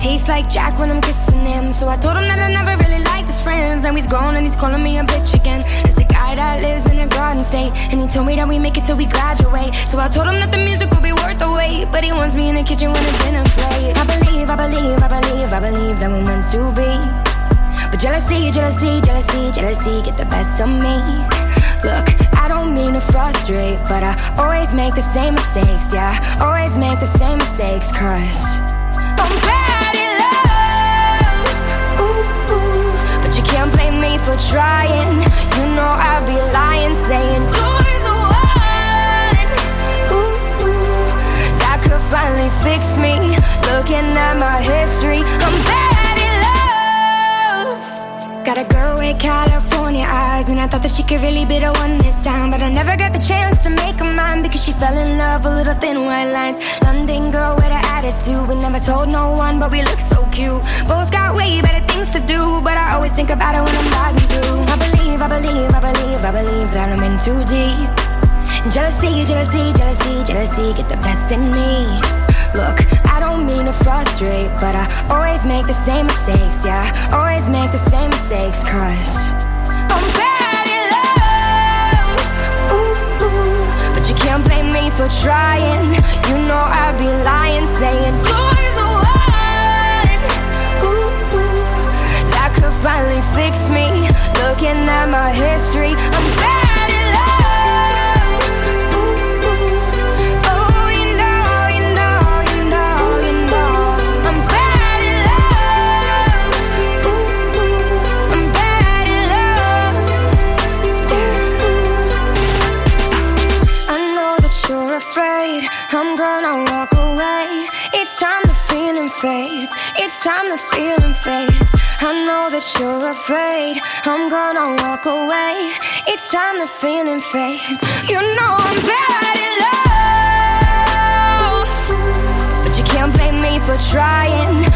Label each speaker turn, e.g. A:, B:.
A: tastes like Jack when I'm kissing him. So I told him that I never really liked his friends. Now he's gone and he's calling me a bitch again. There's a guy that lives in a garden state, and he told me that we make it till we graduate. So I told him that the music will be worth the wait, but he wants me in the kitchen when the dinner plate. I believe, I believe, I believe, I believe that we're meant to be. But jealousy, jealousy, jealousy, jealousy get the best of me. Look, don't mean to frustrate, but I always make the same mistakes, yeah. Always make the same mistakes, cause I'm bad at love. Ooh, ooh. But you can't blame me for trying. You know I'd be lying, saying you're the one. Ooh, ooh. That could finally fix me. Looking at my history, I'm bad. Got a girl with California eyes, and I thought that she could really be the one this time. But I never got the chance to make her mine because she fell in love with little thin white lines. London girl with an attitude, we never told no one, but we look so cute. Both got way better things to do, but I always think about it when I'm riding through. I believe, I believe, I believe, I believe that I'm in too deep. Jealousy, jealousy, jealousy, jealousy get the best in me. Look, I don't mean to frustrate, but I always make the same mistakes, yeah. Mistakes, cause I'm bad at love. Ooh, ooh. But you can't blame me for trying. You know I'd be lying, saying you're the one. Ooh, ooh. That could finally fix me. Looking at my history, fades, each time the feeling fades. I know that you're afraid I'm gonna walk away. It's time the feeling fades, you know I'm bad at love. But you can't blame me for trying.